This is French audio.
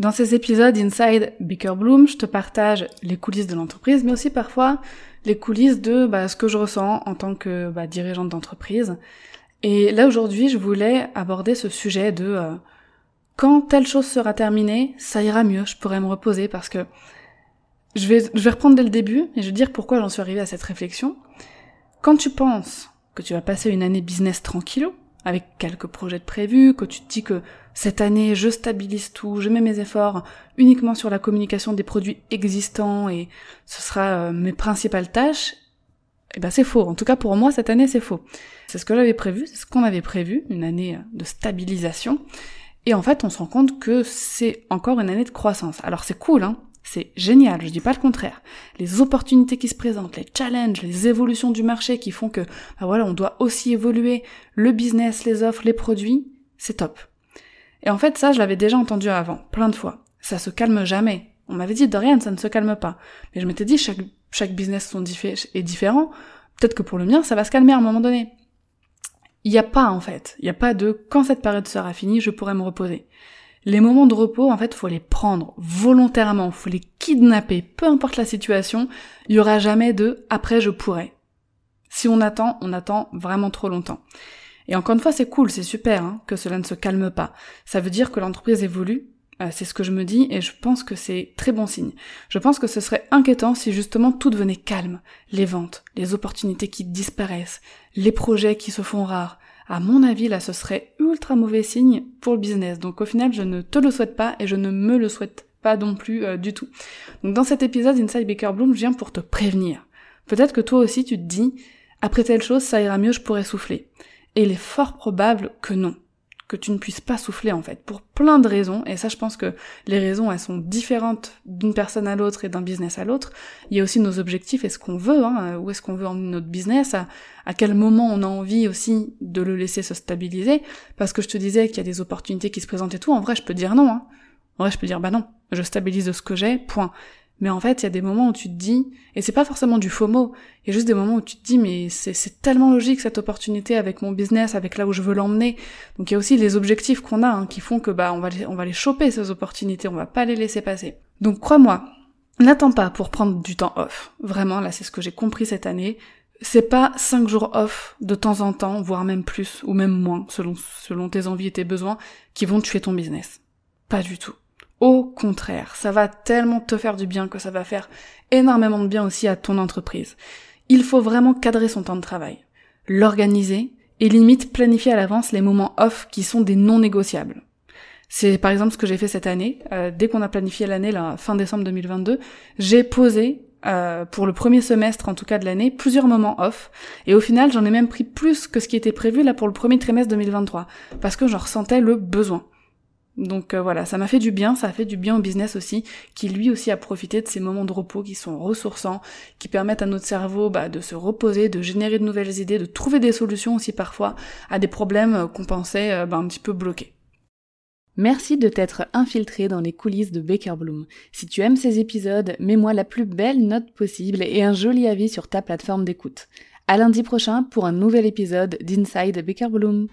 Dans ces épisodes Inside Beaker Bloom, je te partage les coulisses de l'entreprise, mais aussi parfois les coulisses de bah, ce que je ressens en tant que bah, dirigeante d'entreprise. Et là aujourd'hui, je voulais aborder ce sujet de euh, quand telle chose sera terminée, ça ira mieux, je pourrai me reposer parce que je vais, reprendre dès le début et je vais dire pourquoi j'en suis arrivée à cette réflexion. Quand tu penses que tu vas passer une année business tranquillou, avec quelques projets de prévus, que tu te dis que cette année je stabilise tout, je mets mes efforts uniquement sur la communication des produits existants et ce sera euh, mes principales tâches, eh ben c'est faux. En tout cas pour moi cette année c'est faux. C'est ce que j'avais prévu, c'est ce qu'on avait prévu, une année de stabilisation. Et en fait on se rend compte que c'est encore une année de croissance. Alors c'est cool, hein, c'est génial, je dis pas le contraire. Les opportunités qui se présentent, les challenges, les évolutions du marché qui font que, bah voilà, on doit aussi évoluer le business, les offres, les produits, c'est top. Et en fait, ça, je l'avais déjà entendu avant, plein de fois. Ça se calme jamais. On m'avait dit, de rien, ça ne se calme pas. Mais je m'étais dit, chaque, chaque business est différent. Peut-être que pour le mien, ça va se calmer à un moment donné. Il n'y a pas, en fait. Il n'y a pas de, quand cette période sera finie, je pourrai me reposer. Les moments de repos, en fait, faut les prendre volontairement, faut les kidnapper, peu importe la situation, il y aura jamais de après je pourrai. Si on attend, on attend vraiment trop longtemps. Et encore une fois, c'est cool, c'est super hein, que cela ne se calme pas. Ça veut dire que l'entreprise évolue, euh, c'est ce que je me dis, et je pense que c'est très bon signe. Je pense que ce serait inquiétant si justement tout devenait calme. Les ventes, les opportunités qui disparaissent, les projets qui se font rares, à mon avis, là, ce serait ultra mauvais signe pour le business. Donc au final, je ne te le souhaite pas et je ne me le souhaite pas non plus euh, du tout. Donc dans cet épisode Inside Baker Bloom, je viens pour te prévenir. Peut-être que toi aussi tu te dis, après telle chose, ça ira mieux, je pourrais souffler. Et il est fort probable que non que tu ne puisses pas souffler en fait, pour plein de raisons, et ça je pense que les raisons elles sont différentes d'une personne à l'autre et d'un business à l'autre. Il y a aussi nos objectifs et ce qu'on veut, hein, où est-ce qu'on veut emmener notre business, à, quel moment on a envie aussi de le laisser se stabiliser, parce que je te disais qu'il y a des opportunités qui se présentent et tout, en vrai je peux dire non, hein. En vrai je peux dire bah non, je stabilise ce que j'ai, point. Mais en fait, il y a des moments où tu te dis, et c'est pas forcément du faux mot, il y a juste des moments où tu te dis, mais c'est tellement logique cette opportunité avec mon business, avec là où je veux l'emmener. Donc il y a aussi les objectifs qu'on a, hein, qui font que bah on va les, on va les choper ces opportunités, on va pas les laisser passer. Donc crois-moi, n'attends pas pour prendre du temps off. Vraiment, là c'est ce que j'ai compris cette année. C'est pas cinq jours off de temps en temps, voire même plus, ou même moins, selon, selon tes envies et tes besoins, qui vont tuer ton business. Pas du tout. Au contraire, ça va tellement te faire du bien que ça va faire énormément de bien aussi à ton entreprise. Il faut vraiment cadrer son temps de travail, l'organiser et limite planifier à l'avance les moments off qui sont des non négociables. C'est par exemple ce que j'ai fait cette année. Euh, dès qu'on a planifié l'année, la fin décembre 2022, j'ai posé euh, pour le premier semestre en tout cas de l'année plusieurs moments off et au final j'en ai même pris plus que ce qui était prévu là pour le premier trimestre 2023 parce que j'en ressentais le besoin. Donc euh, voilà, ça m'a fait du bien, ça a fait du bien au business aussi, qui lui aussi a profité de ces moments de repos qui sont ressourçants, qui permettent à notre cerveau bah, de se reposer, de générer de nouvelles idées, de trouver des solutions aussi parfois à des problèmes euh, qu'on pensait euh, bah, un petit peu bloqués. Merci de t'être infiltré dans les coulisses de Baker Bloom. Si tu aimes ces épisodes, mets-moi la plus belle note possible et un joli avis sur ta plateforme d'écoute. À lundi prochain pour un nouvel épisode d'Inside Baker Bloom.